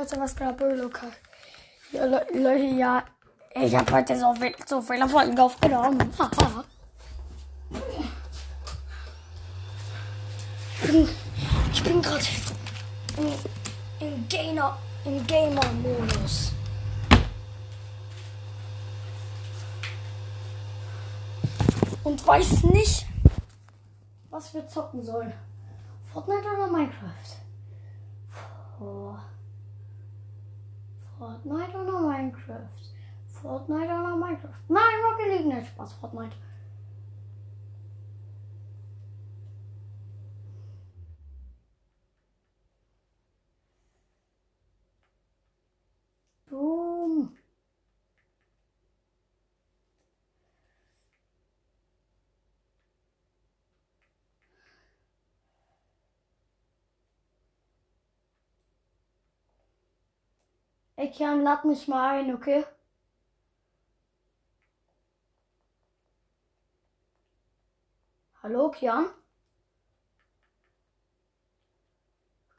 Leute, was gerade Lukas? Ja, Le Leute, ja. Ich habe heute so, viel, so viele Folgen aufgenommen. ich bin gerade im, im Gamer, im Gamer-Modus. Und weiß nicht, was wir zocken sollen. Fortnite oder Minecraft? Oh. Fortnite oder Minecraft? Fortnite oder Minecraft? Nein, Rocket League nicht Spaß, Fortnite. Ey, Kian, lad mich mal ein, okay? Hallo, Kian?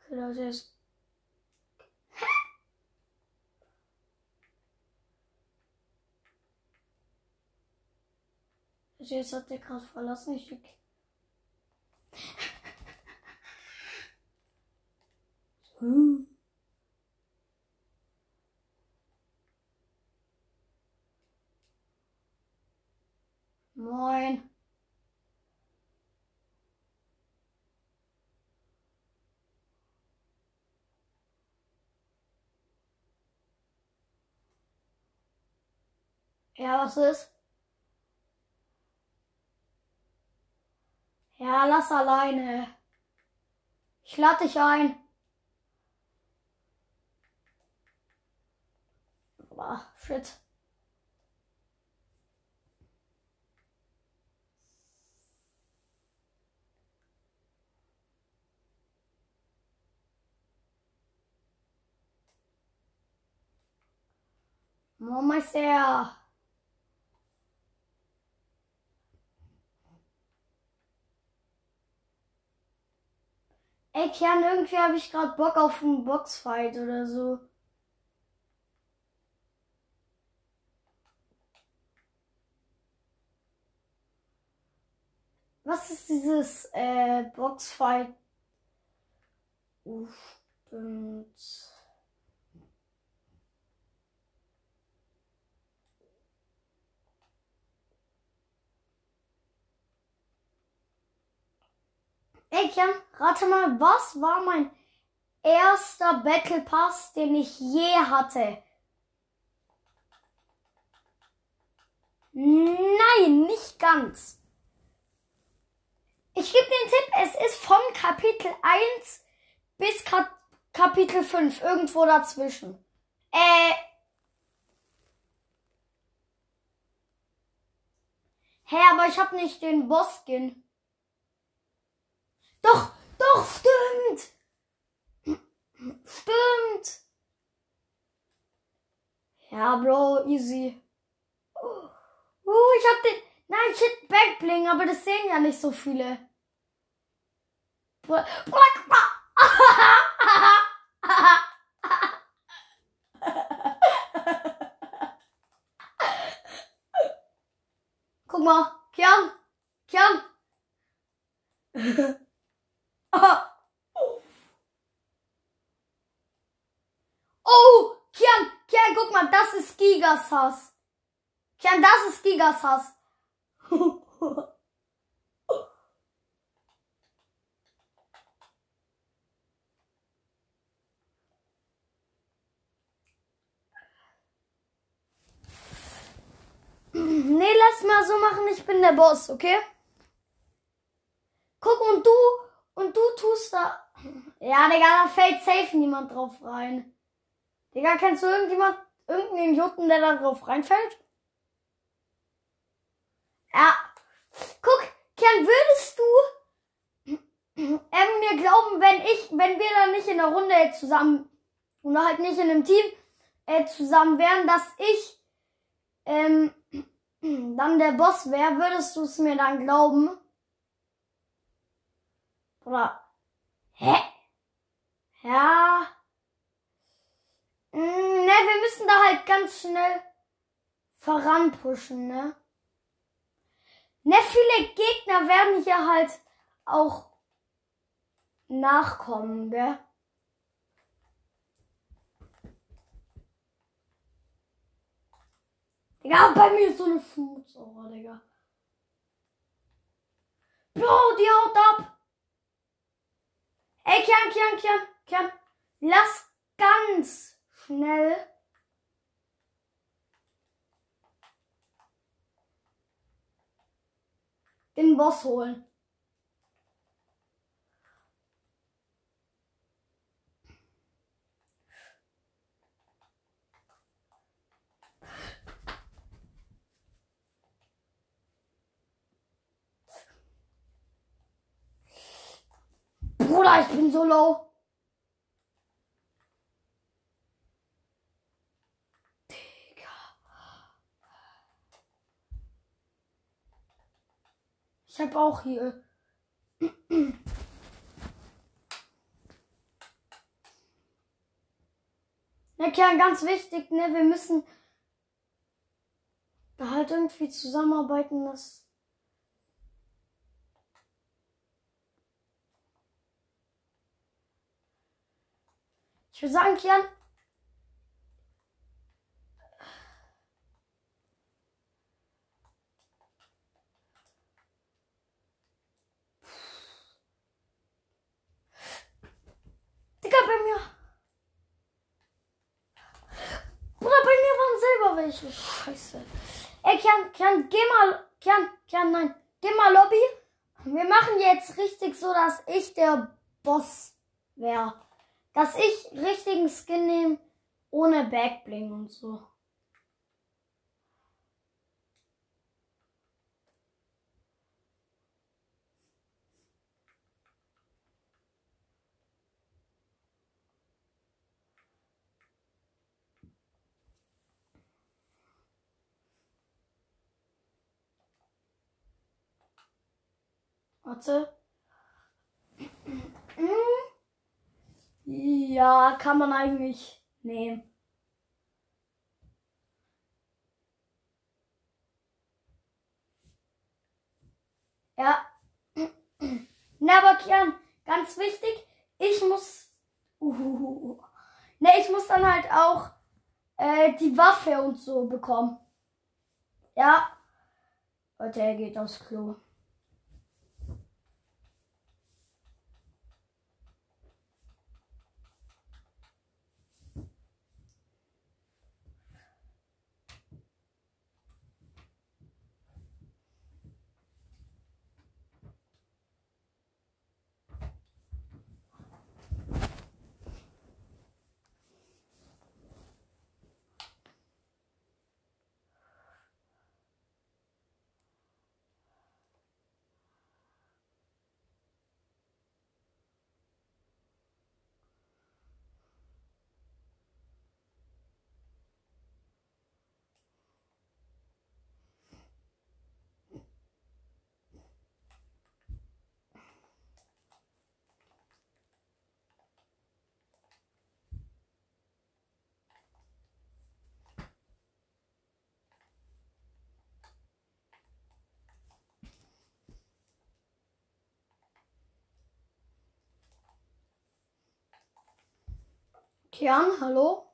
Okay, das ist. Jetzt hat der gerade verlassen. Ich hm. Moin. Ja, was ist? Ja, lass alleine. Ich lade dich ein. Boah, shit. Mama ist er. Ey, Kern, irgendwie habe ich gerade Bock auf einen Boxfight oder so. Was ist dieses äh, Boxfight? Uff, stimmt. Ey, Kian, rate mal, was war mein erster Battle Pass, den ich je hatte? Nein, nicht ganz. Ich gebe den Tipp, es ist von Kapitel 1 bis Kap Kapitel 5, irgendwo dazwischen. Äh. Hä, aber ich habe nicht den Boss-Skin. Doch, doch, stimmt. Stimmt. Ja, Bro, easy. Uh, ich hab den. Nein, shit, Backbling, aber das sehen ja nicht so viele. Guck mal, Kian, Kian. Oh, Kian, Kian, guck mal, das ist Gigas Hass. Kian, das ist Gigas Hass. Nee, lass mal so machen, ich bin der Boss, okay? Guck, und du, und du tust da. Ja, Digga, da fällt safe niemand drauf rein. Digga, kennst du irgendjemand, irgendeinen Idioten, der da drauf reinfällt? Ja. Guck, Kern, würdest du ähm, mir glauben, wenn ich, wenn wir da nicht in der Runde zusammen oder halt nicht in einem Team äh, zusammen wären, dass ich ähm, dann der Boss wäre, würdest du es mir dann glauben? Oder. Hä? Ja. wir müssen da halt ganz schnell voranpushen, ne? Ne, viele Gegner werden hier halt auch nachkommen, gell? Digga, bei mir ist so eine Schmutzohr, Digga. Bro, die haut ab. Ey, Kian, Kian, Kian, Kian. Lass ganz schnell. Den Boss holen. Bruder, ich bin so low. Ich habe auch hier. Ja, Kern, ganz wichtig, ne? Wir müssen da halt irgendwie zusammenarbeiten, dass. Ich würde sagen, Kian, Digga, bei mir. Bruder, bei mir waren selber welche. Scheiße. Ey, Kian, Kian, geh mal. Kian, Kian, nein. Geh mal Lobby. Wir machen jetzt richtig so, dass ich der Boss wäre. Dass ich richtigen Skin nehme, ohne Backbling und so. Warte. Ja, kann man eigentlich nehmen. Ja. Na, aber Kian, ganz wichtig, ich muss. Uh, ne, ich muss dann halt auch äh, die Waffe und so bekommen. Ja. Leute, er geht aufs Klo. Kian, hallo?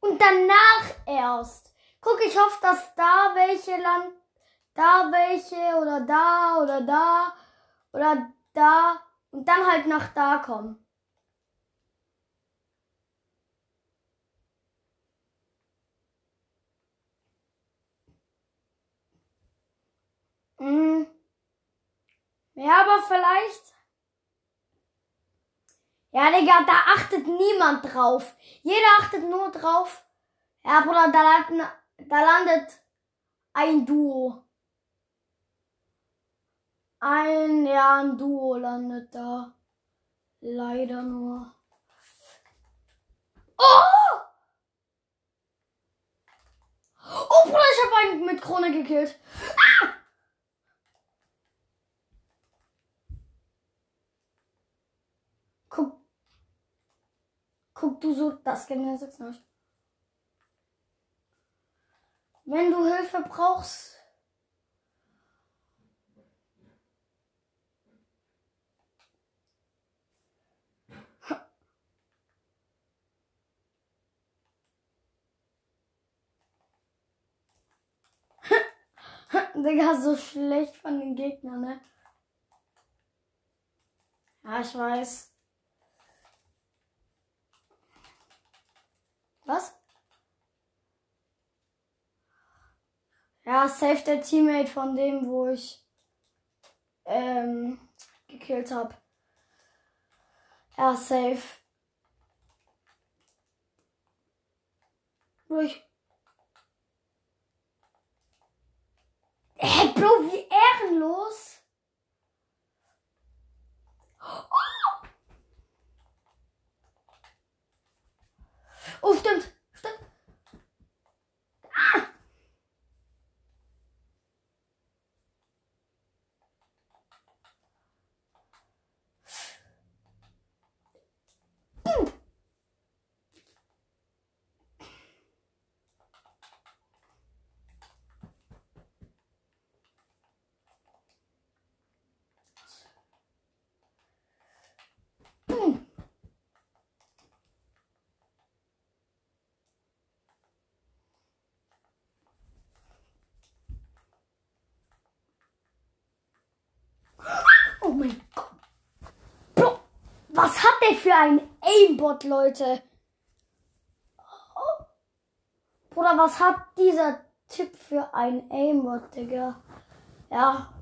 Und danach erst. Guck, ich hoffe, dass da welche Land, da welche oder da oder da oder da und dann halt nach da kommen. Mm. Ja, aber vielleicht. Ja, Digga, da achtet niemand drauf. Jeder achtet nur drauf. Ja, Bruder, da, landet, da landet ein Duo. Ein, ja, ein Duo landet da. Leider nur. Oh! Oh, Bruder, ich habe einen mit Krone gekillt. Ah! Guck du so, das der Sechs nicht. Wenn du Hilfe brauchst. Digga, so schlecht von den Gegnern, ne? Ja, ich weiß. Was? Ja, safe der Teammate von dem, wo ich ähm, gekillt habe. Ja, safe. Durch. Hä, Bro, wie ehrenlos. Oh stimmt. Stimmt. Ah. Oh mein Gott. Bro, was hat der für ein Aimbot, Leute? Oh. Bruder, was hat dieser Typ für ein Aimbot, Digga? Ja.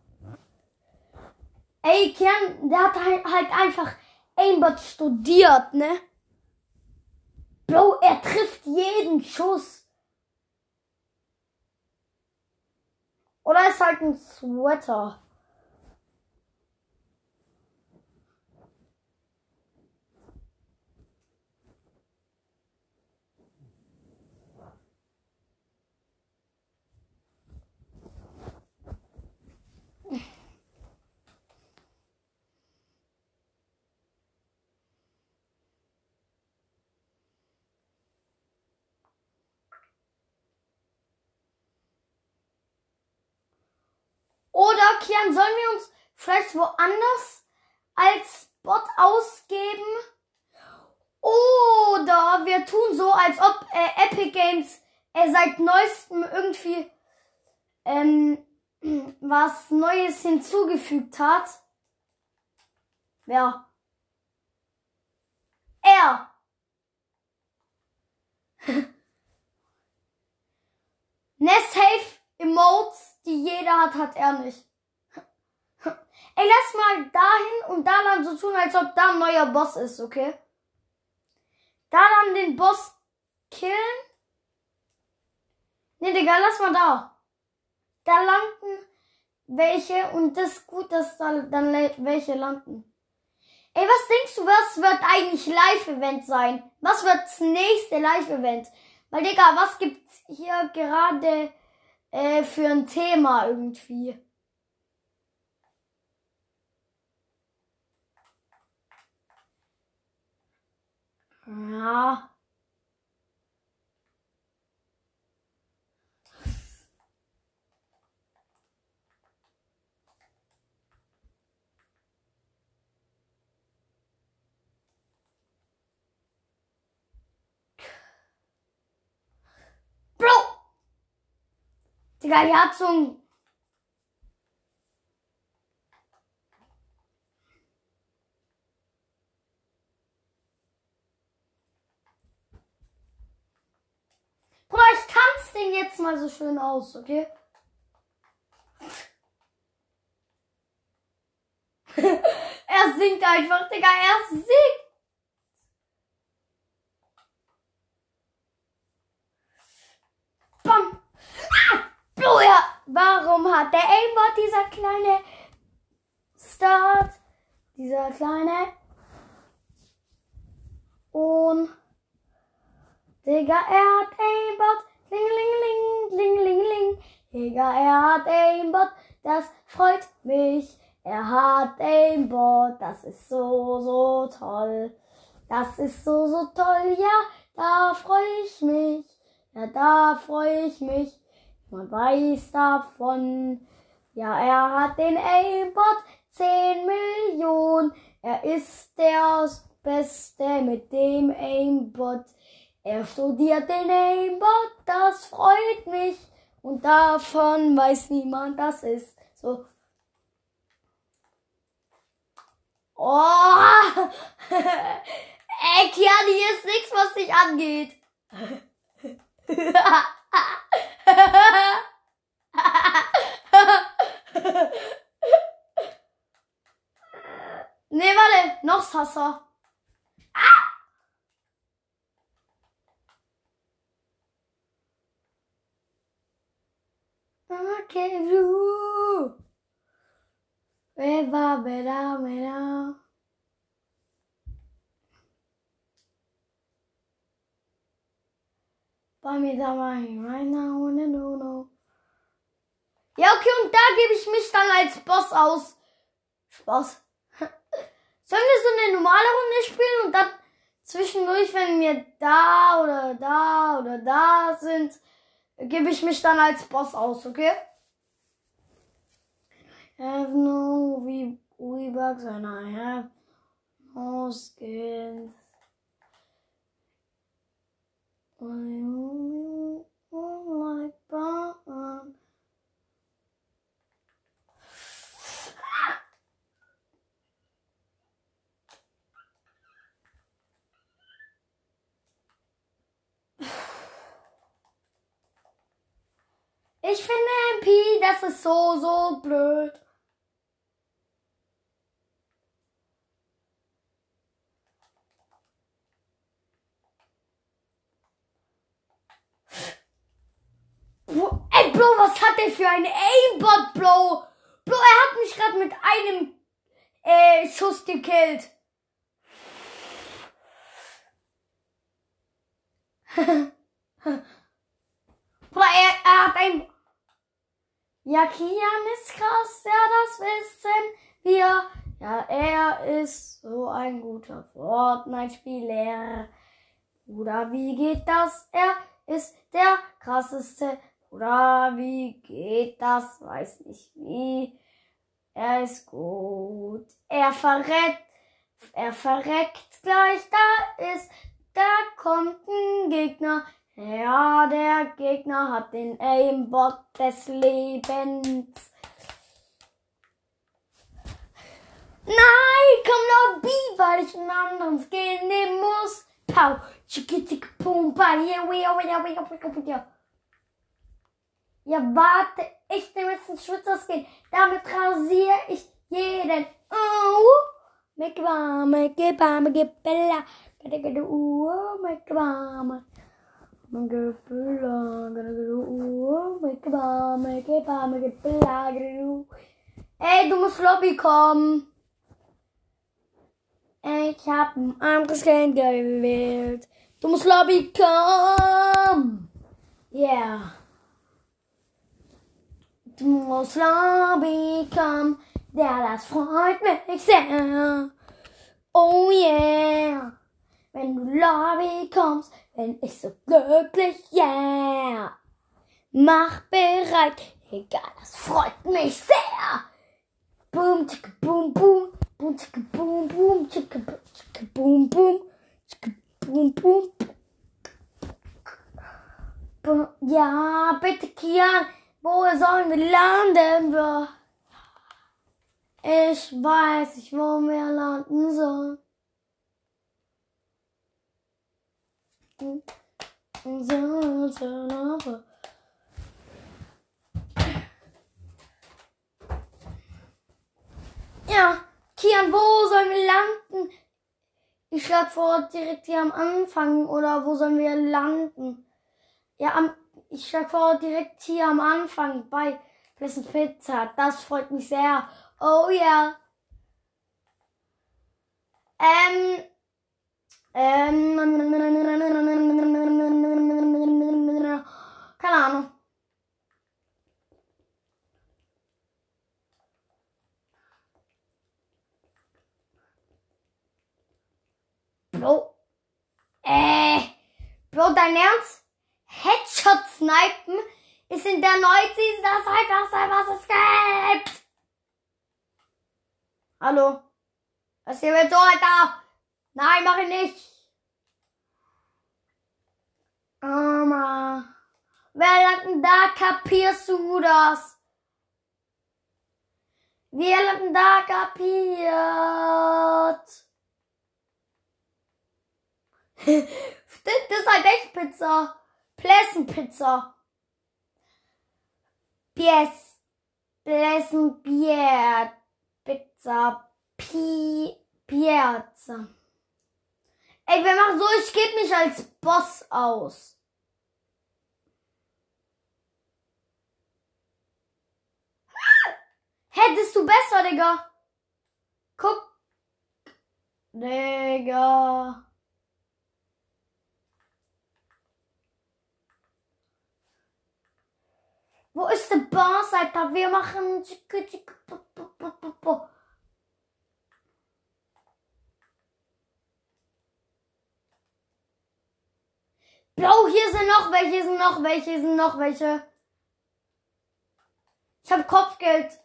Ey, Kern, der hat halt, halt einfach Aimbot studiert, ne? Bro, er trifft jeden Schuss. Oder ist halt ein Sweater. Oder, Kian, sollen wir uns vielleicht woanders als Bot ausgeben? Oder wir tun so, als ob äh, Epic Games äh, seit neuestem irgendwie ähm, was Neues hinzugefügt hat. Wer? Er. Nestsafe Emotes, die jeder hat, hat er nicht. Ey, lass mal dahin und da dann so tun, als ob da ein neuer Boss ist, okay? Da dann den Boss killen. Ne, Digga, lass mal da. Da landen welche und das ist gut, dass da dann welche landen. Ey, was denkst du, was wird eigentlich Live-Event sein? Was wird das nächste Live-Event? Weil, Digga, was gibt's hier gerade äh, für ein Thema irgendwie? Ja. Bro! Digga, die hat so ein Bruder, ich tanze den jetzt mal so schön aus, okay? er singt einfach, Digga, er singt. Bam. Ah, Bruder, warum hat der Aimbot dieser kleine Start, dieser kleine und Digga, er hat Aimbot. Klingelingeling, klingelingeling. Digga, er hat Aimbot. Das freut mich. Er hat Aimbot. Das ist so, so toll. Das ist so, so toll, ja, da freue ich mich. Ja, da freue ich mich. Man weiß davon. Ja, er hat den Aimbot 10 Millionen. Er ist der Beste mit dem Aimbot. Er studiert den Aimbot, das freut mich. Und davon weiß niemand, das ist so. Oh! Ey, Kiani, hier ist nichts, was dich angeht. nee, warte, noch Sasser. Ah! Wer da, wer da? Bei mir da mal right now in no no. Ja, okay, und da gebe ich mich dann als Boss aus. Spaß. Sollen wir so eine normale Runde spielen und dann zwischendurch, wenn wir da oder da oder da sind, gebe ich mich dann als Boss aus, okay? Have no V-Bucks and I have no skins. I only want like bomb. Ich finde MP, das ist so, so blöd. Ey, Bro, was hat der für ein Aimbot, Bro? Bro, er hat mich gerade mit einem äh, Schuss gekillt. Bruder, er, er hat ein... Ja, Kian ist krass, ja, das wissen wir. Ja, er ist so ein guter Fortnite-Spieler. Bruder, wie geht das? Er ist der krasseste. Bruder, wie geht das? Weiß nicht wie. Er ist gut. Er verreckt. Er verreckt gleich. Da ist, da kommt ein Gegner. Ja, der Gegner hat den Aimbot des Lebens. Nein, komm noch B, weil ich einen anderen Skin nehmen muss. Pau, tschicki, pum, pa, wea, wea, wea, wea, wea. Ja, warte, ich nehme jetzt einen Schwitzer-Skin. Damit rasiere ich jeden. Oh, make it bomb, make it bella. Ooh, make bomb. Make it get the ooh, make it bomb, make it bomb, make it ooh. Ey, du musst Lobby kommen. Ich hab ein anderes Kind gewählt. Du musst Lobby kommen. Yeah. Du musst Lobby kommen. Ja, das freut mich sehr. Oh yeah. Wenn du Lobby kommst, bin ich so glücklich, yeah. Mach bereit. Egal, das freut mich sehr. Boom, tschicka, boom, boom. Boom, tschicka, boom, boom. Tschicka, boom, tschicka, boom, boom. Tschicka, boom, boom. Boom. Ja, bitte, Kian. Wo sollen wir landen? Ich weiß nicht, wo wir landen sollen. Ja, Kian, wo sollen wir landen? Ich schlage vor, direkt hier am Anfang oder wo sollen wir landen? Ja, am, ich schlage vor, direkt hier am Anfang bei Pleasant Pizza. Das freut mich sehr. Oh ja. Ähm, ähm, keine Ahnung. Bro, dein Ernst? Headshot snipen ist in der neuen Season das einfachste, was es gibt. Hallo? Was hier mit so, Alter? Nein, mach ich nicht. Mama. Wer hat denn da kapierst du das? Wer hat denn da kapiert? Das ist halt echt Pizza. Plässenpizza. Pies. Plässenbier. Pizza. Pi. Piazza. Ey, wir machen so, ich gebe mich als Boss aus. Hättest du besser, Digga. Guck. Digga. Wo ist der Boss, Alter? Wir machen. Blau, hier sind noch welche, hier sind noch welche, hier sind noch welche. Ich hab Kopfgeld.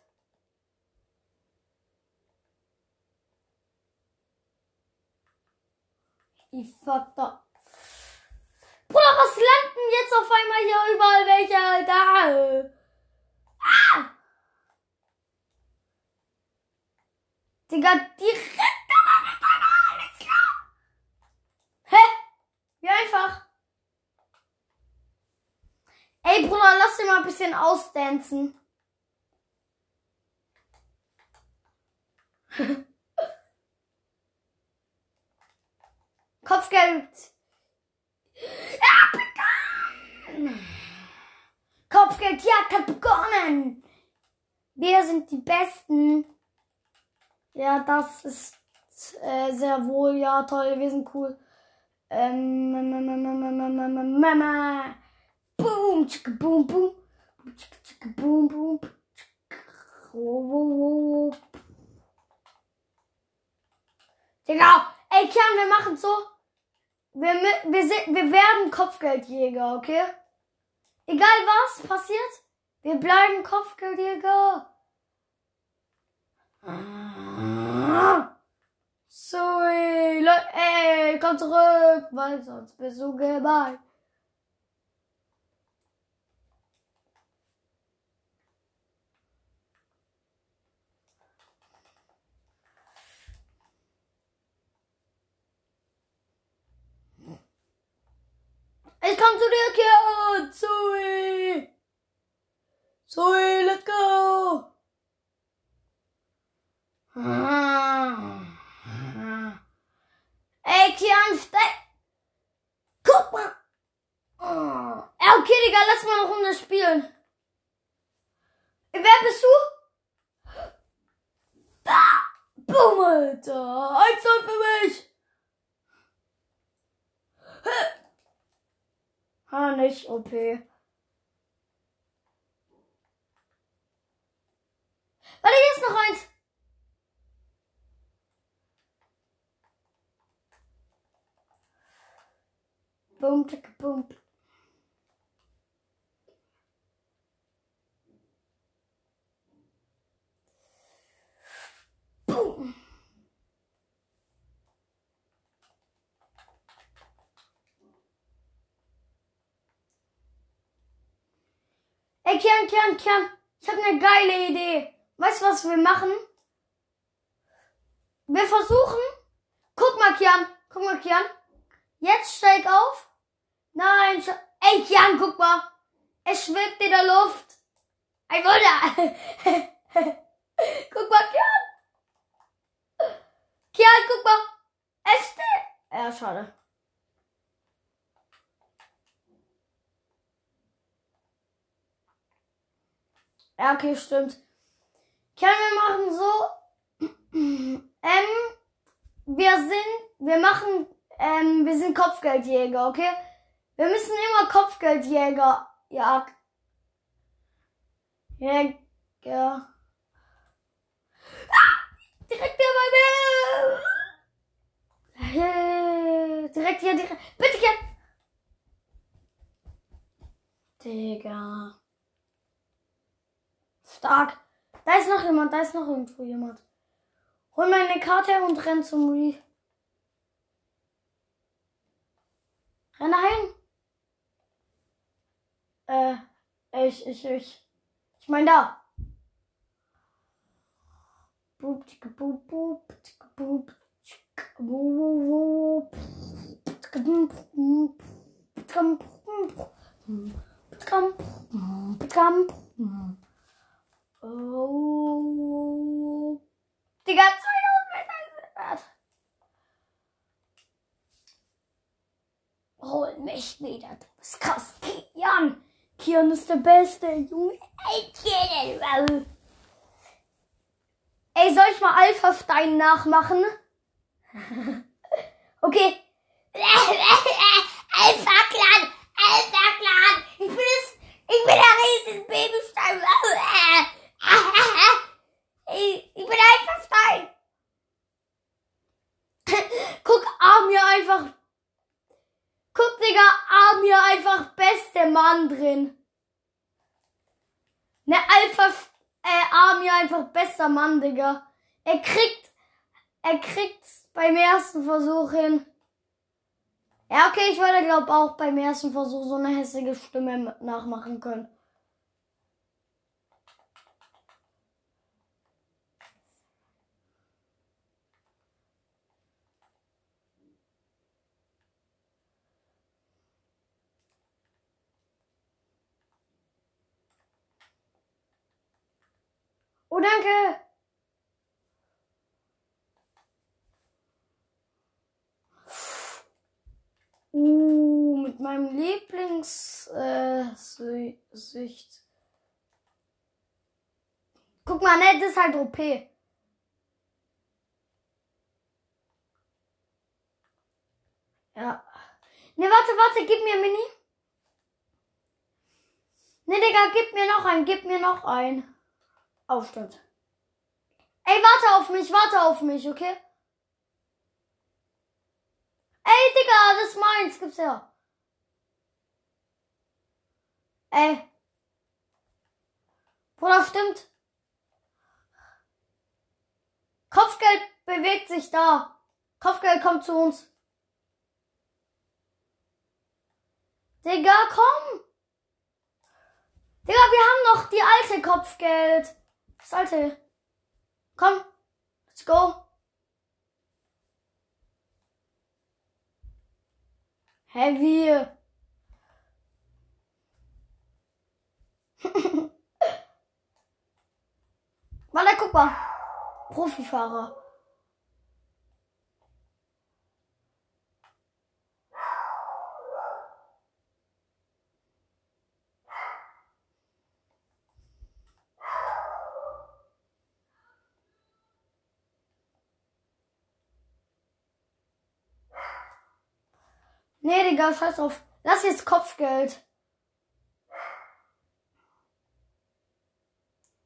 Ich fuck da. Bruder, was landen jetzt auf einmal hier überall welche, Alter? Ah! Digga, miteinander, alles klar. Hä? Wie einfach. Ey, Bruder, lass den mal ein bisschen ausdancen. Kopfgeld. Ja, begonnen. Kopfgeldjagd hat begonnen. Wir sind die Besten. Ja, das ist äh, sehr wohl. Ja, toll, wir sind cool. Ähm, Mama. Boom, chicka, boom, boom. Chicka, chicka, boom, boom. Digga, ey, Kian, wir machen so. Wir, wir, sind, wir werden Kopfgeldjäger, okay? Egal was passiert, wir bleiben Kopfgeldjäger. Sorry, Leute, ey, komm zurück, weil sonst bist du gemein. Ich komm zu dir, Kian! Zoe! Zoe, let's go! Ey, Kian! Guck mal! Ja, okay, Digga, lass mal eine Runde spielen. Wer bist du? Da! Boom, Alter! Eins für mich! Ah, nicht OP. Warte, hier ist noch eins. Boom, boom. Boom. Ey, Kian, Kian, Kian, ich habe eine geile Idee. Weißt du, was wir machen? Wir versuchen. Guck mal, Kian. Guck mal, Kian. Jetzt steig auf. Nein, ey, Kian, guck mal. Es schwebt in der Luft. Ein Wunder. guck mal, Kian. Kian, guck mal. Es steht. Ja, schade. Ja, okay, stimmt. Können wir machen so. ähm, wir sind, wir machen, ähm, wir sind Kopfgeldjäger, okay? Wir müssen immer Kopfgeldjäger jagen. Jäger. Ah, direkt hier bei mir. Direkt hier, direkt. Bitte. Digga. Stark. Da ist noch jemand, da ist noch irgendwo jemand. Hol meine Karte und renn zum Re. Renn dahin. Äh, ich, ich, ich. Ich mein da. Boop, boop, boop, boop, boop, boop, boop, boop, Oh. Digga, 2000 Meter ist Hol mich wieder, du bist krass. Kian. Kian ist der Beste, Junge. Ey, Kian. Ey, soll ich mal Alpha Stein nachmachen? okay. Alpha Clan, Alpha Clan. Ich bin es, ich bin der riesen Babystein. Ich, bin Alpha Stein. Guck, Amir einfach. Guck, Digga, Amir einfach beste Mann drin. Ne, Alpha äh, Army einfach bester Mann, Digga. Er kriegt, er kriegt's beim ersten Versuch hin. Ja, okay, ich würde, glaub auch beim ersten Versuch so eine hässliche Stimme nachmachen können. Oh, danke. Uh, mit meinem Lieblings äh. Guck mal, ne, das ist halt OP. Ja. Ne, warte, warte, gib mir Mini. Ne, Digga, gib mir noch ein, gib mir noch ein. Aufstand. Ey, warte auf mich, warte auf mich, okay? Ey, Digga, das ist meins, gib's her. Ey. Bruder, stimmt. Kopfgeld bewegt sich da. Kopfgeld kommt zu uns. Digga, komm. Digga, wir haben noch die alte Kopfgeld. Sollte. Komm. Let's go. Heavy. Warte, guck mal. Profifahrer. Nee, Digga, scheiß drauf. Lass jetzt Kopfgeld.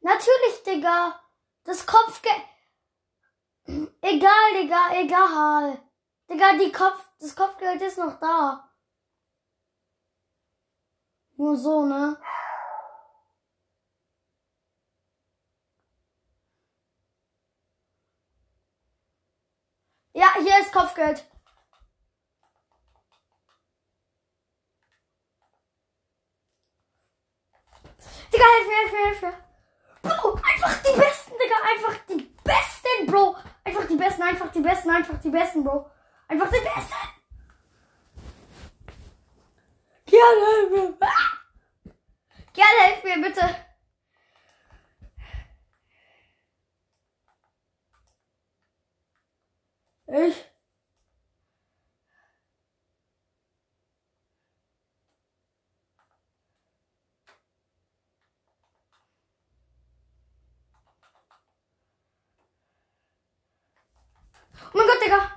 Natürlich, Digga. Das Kopfgeld. Egal, Digga, egal. Digga, die Kopf, das Kopfgeld ist noch da. Nur so, ne? Ja, hier ist Kopfgeld. Digga, helf mir, helf mir, helf mir. Bro, einfach die Besten, Digga. Einfach die Besten, Bro. Einfach die Besten, einfach die Besten, einfach die Besten, Bro. Einfach die Besten. Gerne, helf mir. Gerne, helf mir, bitte. Ich. Oh mein Gott, Digga.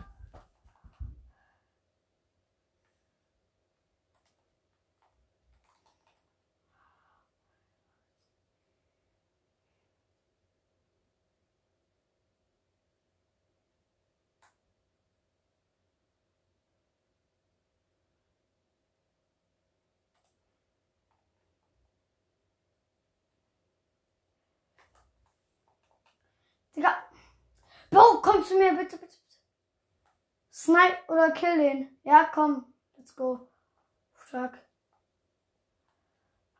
Digga. Bo, komm zu mir, bitte, bitte. Snipe oder kill den. Ja, komm. Let's go. Stark.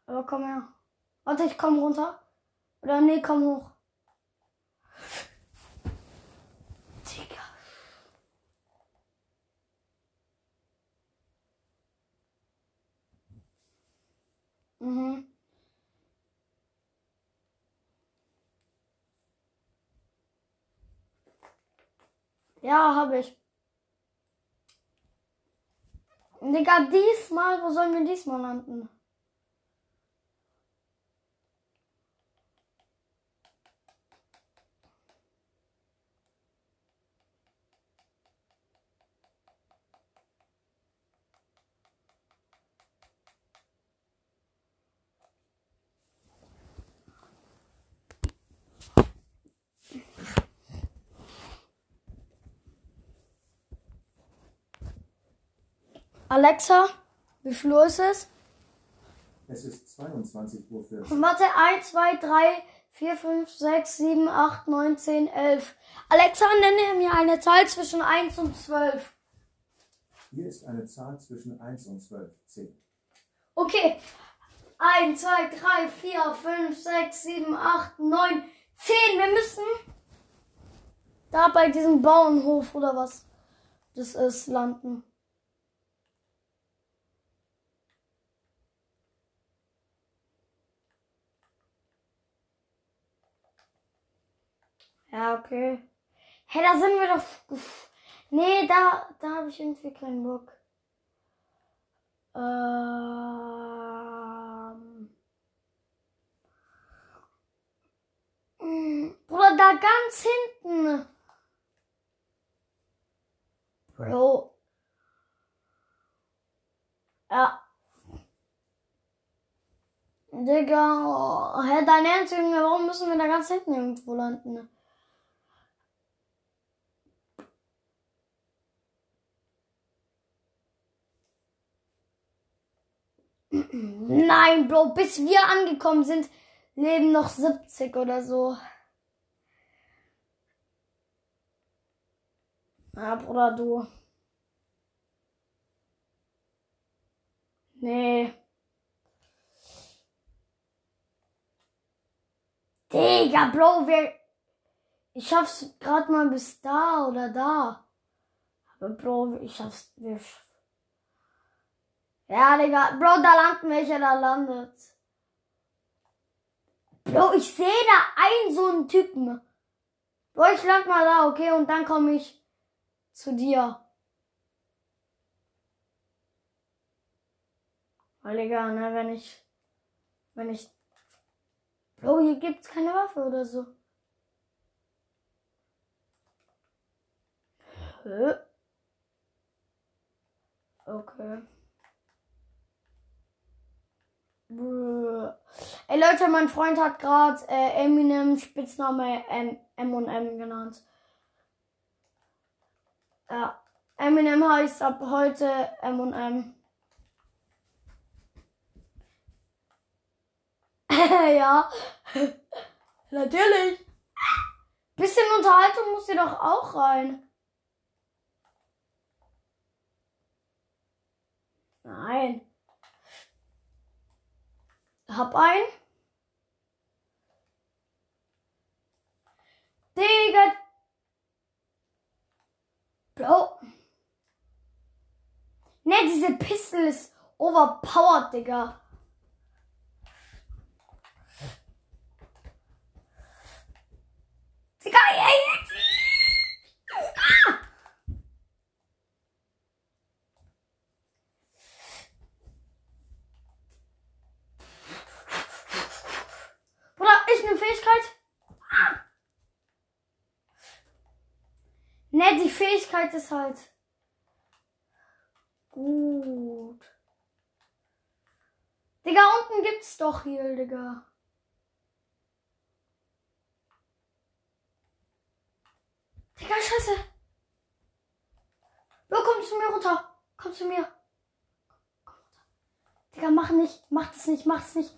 Aber komm her. Warte, ich komm runter. Oder nee, komm hoch. Digga. Mhm. Ja, habe ich. Digga, diesmal, wo sollen wir diesmal landen? Alexa, wie viel Uhr ist es? Es ist 22.40 Uhr. Warte, 1, 2, 3, 4, 5, 6, 7, 8, 9, 10, 11. Alexa, nenne mir eine Zahl zwischen 1 und 12. Hier ist eine Zahl zwischen 1 und 12. 10. Okay. 1, 2, 3, 4, 5, 6, 7, 8, 9, 10. Wir müssen da bei diesem Bauernhof oder was das ist landen. Ja, okay. Hey, da sind wir doch. Nee, da, da habe ich irgendwie keinen Bock. Ähm. Bruder, da ganz hinten. Bro. Ja. Digga. Hä, dein Ernst, warum müssen wir da ganz hinten irgendwo landen? Nein, Bro, bis wir angekommen sind, leben noch 70 oder so. Ja, Bruder, du. Nee. Digga, Bro, wir. Ich schaff's grad mal bis da oder da. Aber Bro, ich schaff's. Wir ja, Digga. Bro, da landen welcher da landet. Bro, ich sehe da einen so einen Typen. Bro, ich land mal da, okay? Und dann komme ich zu dir. Weil, Digga, ne, wenn ich. Wenn ich. Bro, hier gibt's keine Waffe oder so. Hä? Okay. Ey Leute, mein Freund hat gerade äh, Eminem Spitzname M, M und M genannt. Ja, Eminem heißt ab heute M und M. ja, natürlich. Bisschen Unterhaltung muss hier doch auch rein. Nein. Hab ein. Digga. Bro. Ne, diese Pistol ist overpowered, Digga. Digga, ey, Ne, die Fähigkeit ist halt gut. Digga, unten gibt's doch hier, Digga. Digga, scheiße. Bro, komm zu mir runter. Komm zu mir. Digga, mach nicht. Mach das nicht. Mach es nicht.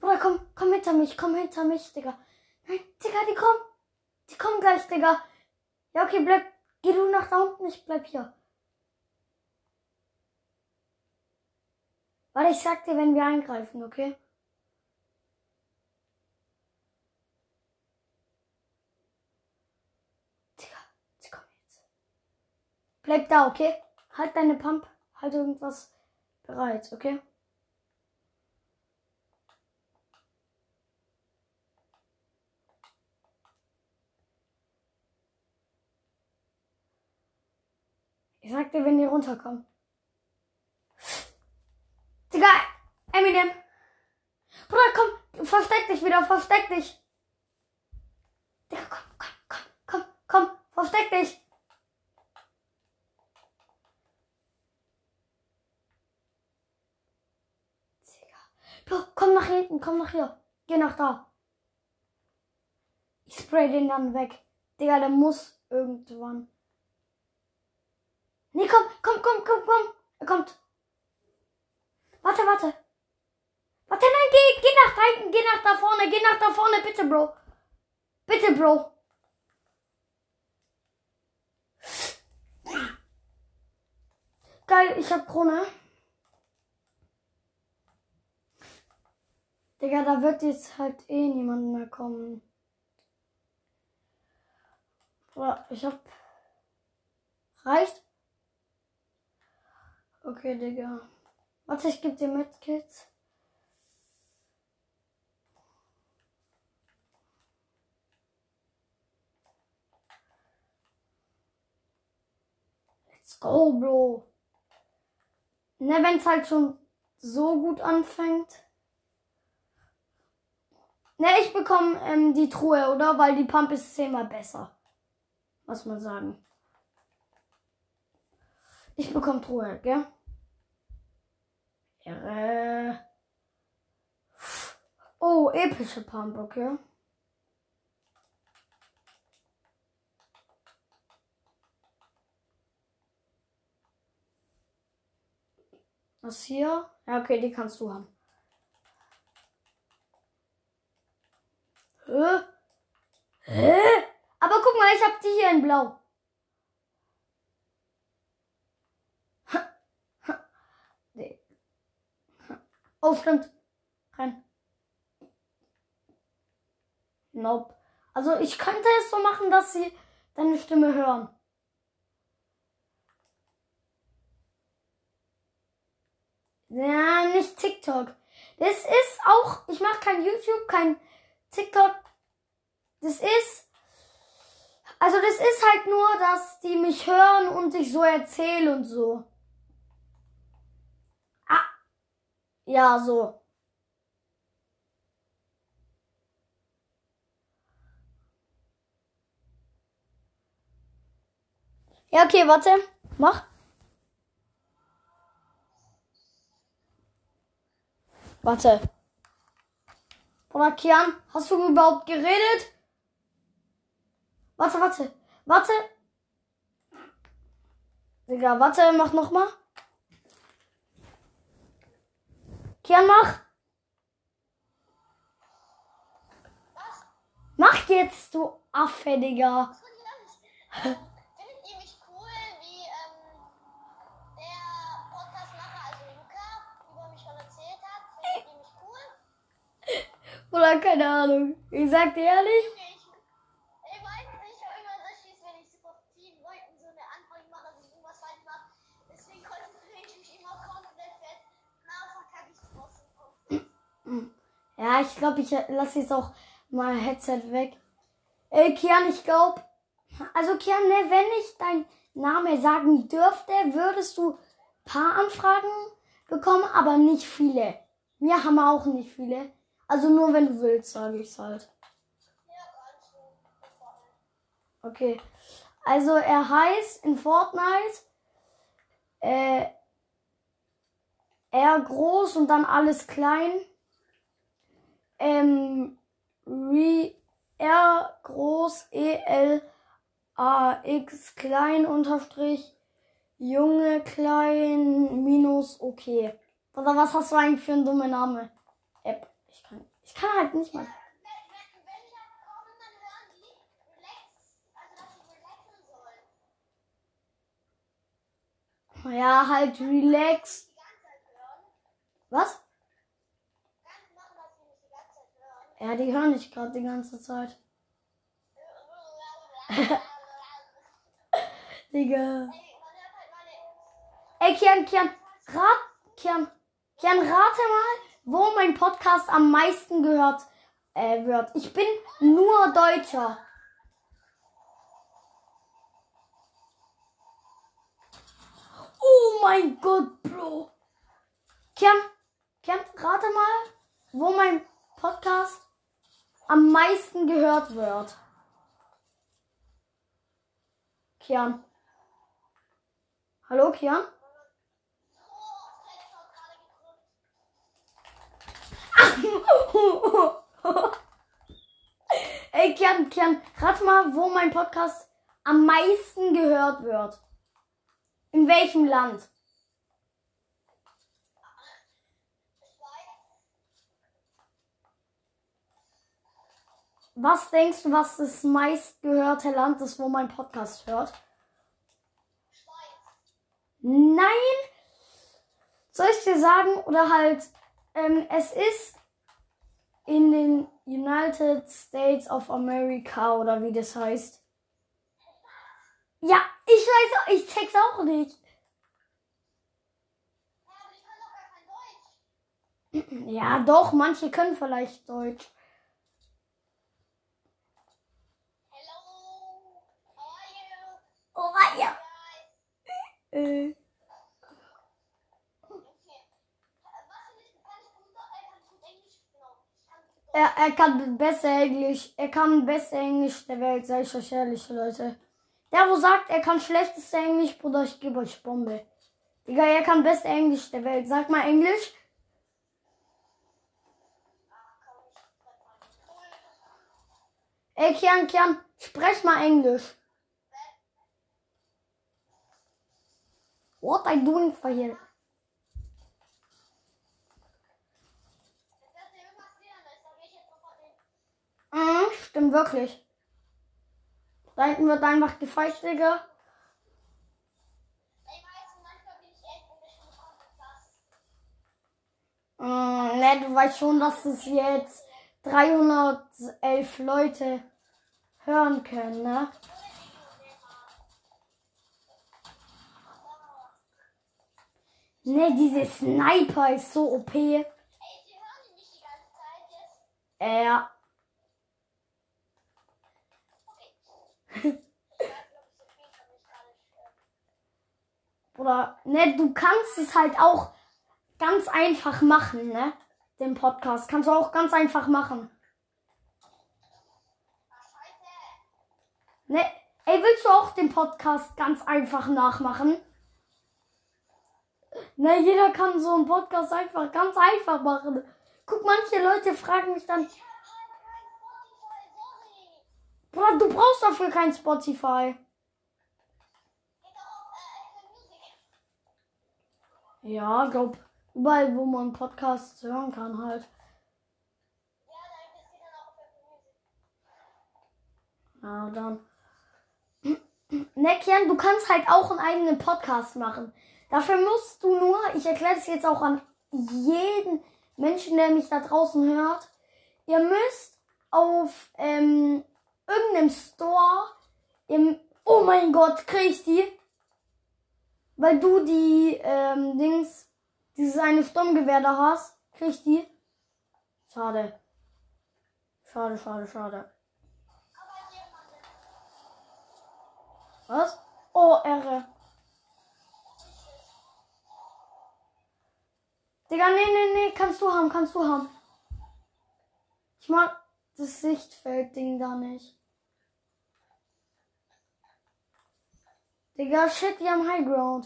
Bruder, komm, komm hinter mich, komm hinter mich, Digga. Nein, Digga, die kommen. Die kommen gleich, Digga. Ja, okay, bleib. Geh du nach da unten, ich bleib hier. Warte, ich sag dir, wenn wir eingreifen, okay? Digga, sie kommen jetzt. Bleib da, okay? Halt deine Pump, halt irgendwas bereit, okay? Ich sag dir, wenn die runterkommen. Digga, Eminem. Bruder, komm, versteck dich wieder, versteck dich. Digga, komm, komm, komm, komm, komm, versteck dich. Digga. Bro, komm nach hinten, komm nach hier. Geh nach da. Ich spray den dann weg. Digga, der muss irgendwann. Nee, komm, komm, komm, komm, komm. Er kommt. Warte, warte. Warte, nein, geh, geh nach da hinten, geh nach da vorne, geh nach da vorne, bitte, Bro. Bitte, Bro. Geil, ich hab Krone. Digga, da wird jetzt halt eh niemand mehr kommen. Boah, ich hab. Reicht? Okay, Digga. Warte, ich geb dir mit, Kids. Let's go, Bro. Ne, wenn's halt schon so gut anfängt. Ne, ich bekomme ähm, die Truhe, oder? Weil die Pump ist zehnmal besser. Muss man sagen. Ich bekomme Truhe, gell? Äh. Oh, epische Pump, okay. Was hier? Ja, okay, die kannst du haben. Hä? Hä? Aber guck mal, ich hab die hier in Blau. Nee. Oh, stimmt. Rein. Nope. Also ich könnte es so machen, dass sie deine Stimme hören. Ja, nicht TikTok. Das ist auch, ich mache kein YouTube, kein TikTok. Das ist, also das ist halt nur, dass die mich hören und ich so erzähle und so. Ah, ja, so. Ja, okay, warte. Mach. Warte. Oder Kian, hast du überhaupt geredet? Warte, warte. Warte. Digga, warte, mach nochmal. Kian, mach. Mach jetzt, du Affe, Digga. Findet ihr mich cool, wie ähm, der Podcastmacher, also Luca, über mich schon erzählt hat? Findet ihr mich cool? Oder keine Ahnung. Ich sag dir ehrlich. Ja, ich glaube, ich lasse jetzt auch mal Headset weg. Ey, Kian, ich glaube. Also, Kian, ne, wenn ich deinen Namen sagen dürfte, würdest du paar Anfragen bekommen, aber nicht viele. Wir haben auch nicht viele. Also nur wenn du willst, sage halt. Ja, ganz gut. Okay. Also er heißt in Fortnite äh, R groß und dann alles klein. Ähm, R groß E L A X klein unterstrich Junge klein minus okay. Oder was hast du eigentlich für einen dummen Name? App. Ich kann. Ich kann halt nicht mal. Wenn, wenn, wenn ich Ja, die hören dich gerade die ganze Zeit. Digga. Ey, Kian, Kian, rat, Kian, Kian, rate mal, wo mein Podcast am meisten gehört äh, wird. Ich bin nur Deutscher. Oh mein Gott, Bro. Kian, Kian, rate mal, wo mein Podcast am meisten gehört wird. Kian. Hallo, Kian? Ey, Kian, Kian, rat mal, wo mein Podcast am meisten gehört wird. In welchem Land? Was denkst du, was das meistgehörte Land ist, wo mein Podcast hört? Schweiz. Nein! Soll ich dir sagen? Oder halt, ähm, es ist in den United States of America oder wie das heißt. Ja, ich weiß auch, ich check's auch nicht. Ja, aber ich kann doch gar kein Deutsch. Ja, doch, manche können vielleicht Deutsch. Hello. How are you? Oh, ja. Guys. Äh, Okay. Äh, Was nicht, kann ich gut, äh, kann ich gut Englisch? Genau. Ich kann gut Deutsch. er, er kann besser Englisch. Er kann besser Englisch der Welt, sag ich euch ehrlich, Leute. Der, wo sagt, er kann schlechteste Englisch, Bruder, ich gebe euch Bombe. Digga, er kann beste Englisch der Welt. Sag mal Englisch. Ey, Kian, Kian, sprech mal Englisch. What I doing for here? Mhm, stimmt wirklich. Da hinten wird einfach gefeicht, Digga. Mm, ne, du weißt schon, dass es jetzt 311 Leute hören können, ne? Ne, diese Sniper ist so OP. Ey, sie hören mich die ganze Zeit jetzt. Äh, ja. Okay. Ich weiß, glaube ich, so viel kann ich gar nicht. Oder, ne, du kannst es halt auch ganz einfach machen, ne? Den Podcast kannst du auch ganz einfach machen. scheiße. Ne, ey, willst du auch den Podcast ganz einfach nachmachen? Ne, jeder kann so einen Podcast einfach ganz einfach machen. Guck, manche Leute fragen mich dann. Bruder, du brauchst dafür kein Spotify. Ja, glaub, überall, wo man Podcasts hören kann halt. Ja, dann. Ne, Kian, du kannst halt auch einen eigenen Podcast machen. Dafür musst du nur, ich erkläre das jetzt auch an jeden Menschen, der mich da draußen hört. Ihr müsst auf ähm, irgendeinem Store im, oh mein Gott, krieg ich die? Weil du die ähm, Dings, dieses eine Sturmgewehr da hast, krieg ich die? Schade. Schade, schade, schade. Was? Oh, Irre. Digga, nee, nee, nee, kannst du haben, kannst du haben. Ich mag das Sichtfeldding da nicht. Digga, shit, die haben zweites Mal.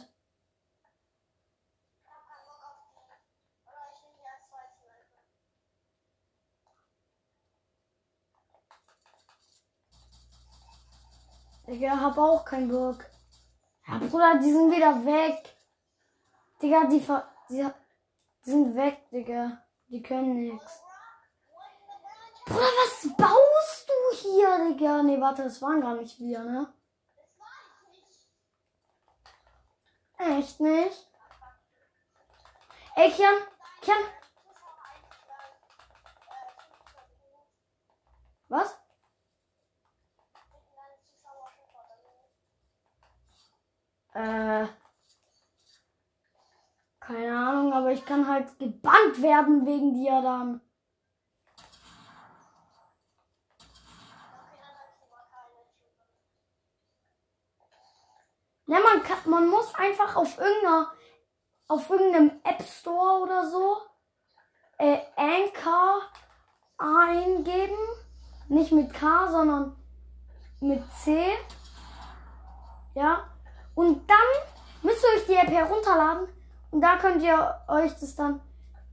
Digga, hab auch keinen Bock. Ja, Bruder, die sind wieder weg. Digga, die, ver die, sind weg, Digga. Die können nix. Bruder, was baust du hier, Digga? Nee, warte, das waren gar nicht wir, ne? Echt nicht? Ey, Kian, Kian, was? Äh. Keine Ahnung, aber ich kann halt gebannt werden wegen dir dann. Schufa. Ne, man kann, man muss einfach auf irgendeiner, auf irgendeinem App Store oder so, äh, Anchor eingeben. Nicht mit K, sondern mit C. Ja. Und dann müsst ihr euch die App herunterladen. Und da könnt ihr euch das dann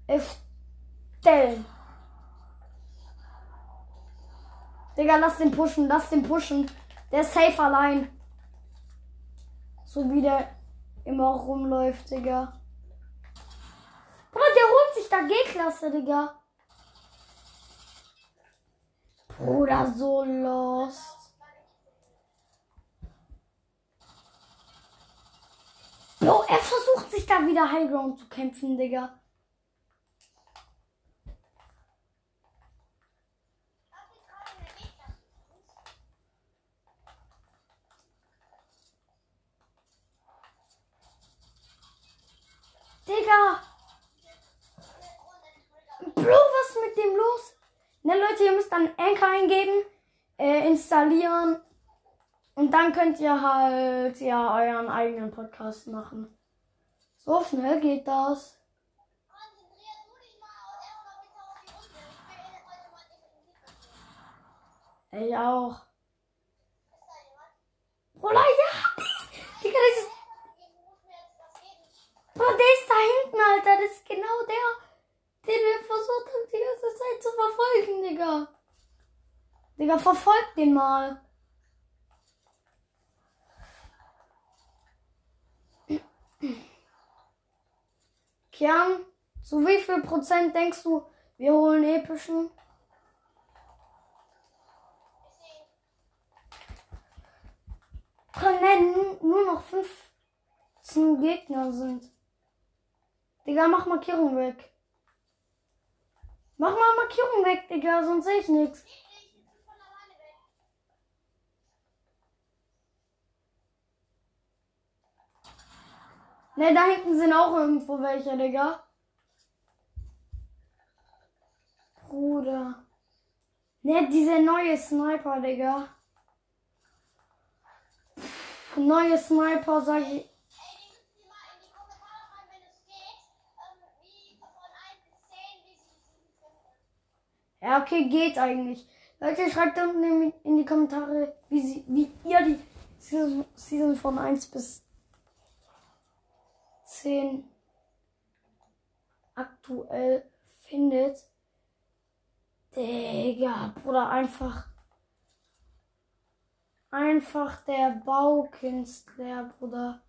erstellen. Digga, lass den pushen, lass den pushen. Der ist safe allein. So wie der immer rumläuft, Digga. Bruder, der holt sich da G-Klasse, Digga. Bruder, so lost. Bro, er versucht sich da wieder Highground zu kämpfen, Digga. Digga. Bro, was ist mit dem los? Ne, Leute, ihr müsst dann Anchor eingeben, äh, installieren. Und dann könnt ihr halt, ja, euren eigenen Podcast machen. So schnell geht das. Ich auch. Bruder, ja. Digga, das ist. Bruder, der ist da hinten, Alter. Das ist genau der, den wir versucht haben, die ganze Zeit zu verfolgen, Digga. Digga, verfolgt den mal. Kian, zu wie viel Prozent denkst du, wir holen epischen? Wenn nur noch 15 Gegner sind. Digga, mach Markierung weg. Mach mal Markierung weg, Digga, sonst sehe ich nichts. Ich, ich bin von alleine weg. Ne, da hinten sind auch irgendwo welche, Digga. Bruder. Ne, diese neue Sniper, Digga. Pff, Neue Sniper, sag ich. Ey, die müssen die mal in die Kommentare schreiben, wenn es geht. Wie von 1 bis 10, wie sie sie finden. Ja, okay, geht eigentlich. Leute, schreibt unten in, die Kommentare, wie, sie, wie ihr die Season, Season von 1 bis 10 aktuell findet. Digga, Bruder, einfach. Einfach der Baukünstler, Bruder.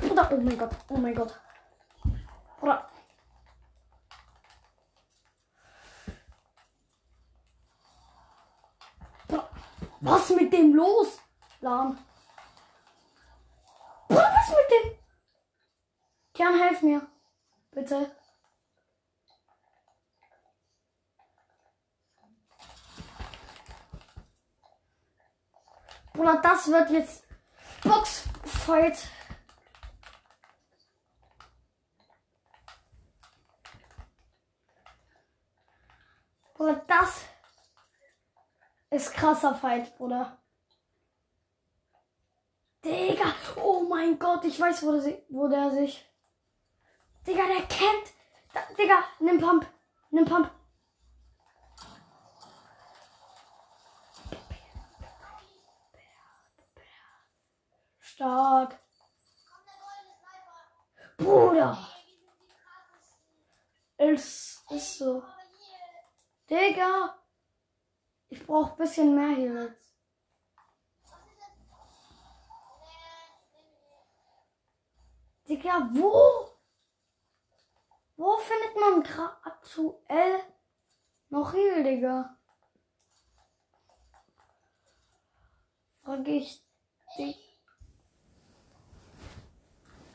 Bruder, oh mein Gott, oh mein Gott. Bruder. Was mit dem los? Lahm. Mit dem? Kian, helf mir. Bitte. Bruder, das wird jetzt Boxfight. Bruder, das ist krasser Fight, Bruder. Digga, oh mein Gott, ich weiß, wo der, si- wo der sich. Digga, der kennt. Da, Digga, nimm Pump. Nimm Pump. Stark. Bruder. Krassesten. Ist, so. Digga. Ich brauch bisschen mehr hier jetzt. was ist das? Nee, nee, nee. Digga, wo? Wo findet man Grat? aktuell noch Heal, Digga? Frag ich dich.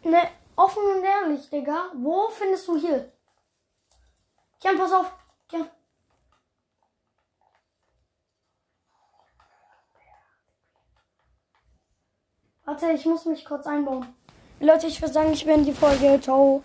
Ne, offen und ehrlich, Digga. Wo findest du Heal? Kian, pass auf. Kian. Warte, ich muss mich kurz einbauen. Leute, ich würde sagen, ich beende die Folge. Ciao.